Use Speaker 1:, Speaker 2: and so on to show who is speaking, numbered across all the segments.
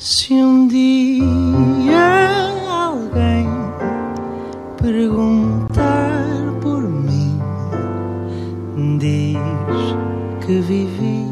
Speaker 1: Se um dia alguém perguntar por mim, diz que vivi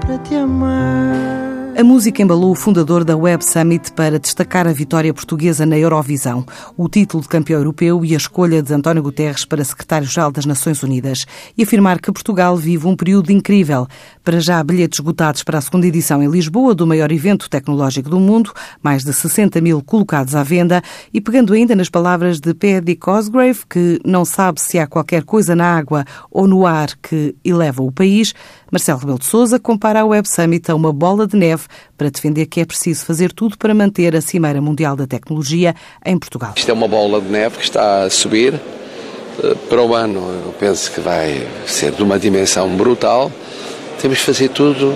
Speaker 1: para te amar.
Speaker 2: A música embalou o fundador da Web Summit para destacar a vitória portuguesa na Eurovisão, o título de campeão europeu e a escolha de António Guterres para secretário-geral das Nações Unidas e afirmar que Portugal vive um período incrível. Para já, bilhetes esgotados para a segunda edição em Lisboa do maior evento tecnológico do mundo, mais de 60 mil colocados à venda e pegando ainda nas palavras de Paddy Cosgrave, que não sabe se há qualquer coisa na água ou no ar que eleva o país, Marcelo Rebelo de Sousa compara a Web Summit a uma bola de neve para defender que é preciso fazer tudo para manter a Cimeira Mundial da Tecnologia em Portugal.
Speaker 3: Isto é uma bola de neve que está a subir. Eh, para o ano, eu penso que vai ser de uma dimensão brutal. Temos que fazer tudo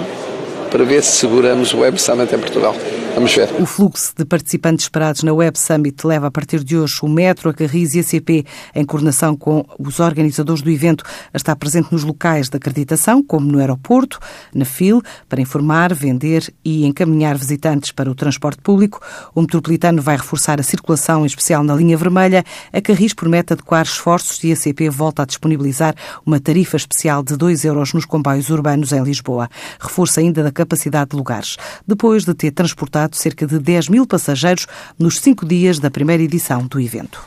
Speaker 3: para ver se seguramos o Web Summit em Portugal. Vamos ver.
Speaker 2: O fluxo de participantes esperados na Web Summit leva a partir de hoje o Metro, a Carris e a CP, em coordenação com os organizadores do evento, a estar presente nos locais de acreditação, como no aeroporto, na FIL, para informar, vender e encaminhar visitantes para o transporte público. O metropolitano vai reforçar a circulação, em especial na linha vermelha. A Carris promete adequar esforços e a CP volta a disponibilizar uma tarifa especial de 2 euros nos comboios urbanos em Lisboa. Reforça ainda da capacidade de lugares. Depois de ter cerca de 10 mil passageiros nos cinco dias da primeira edição do evento.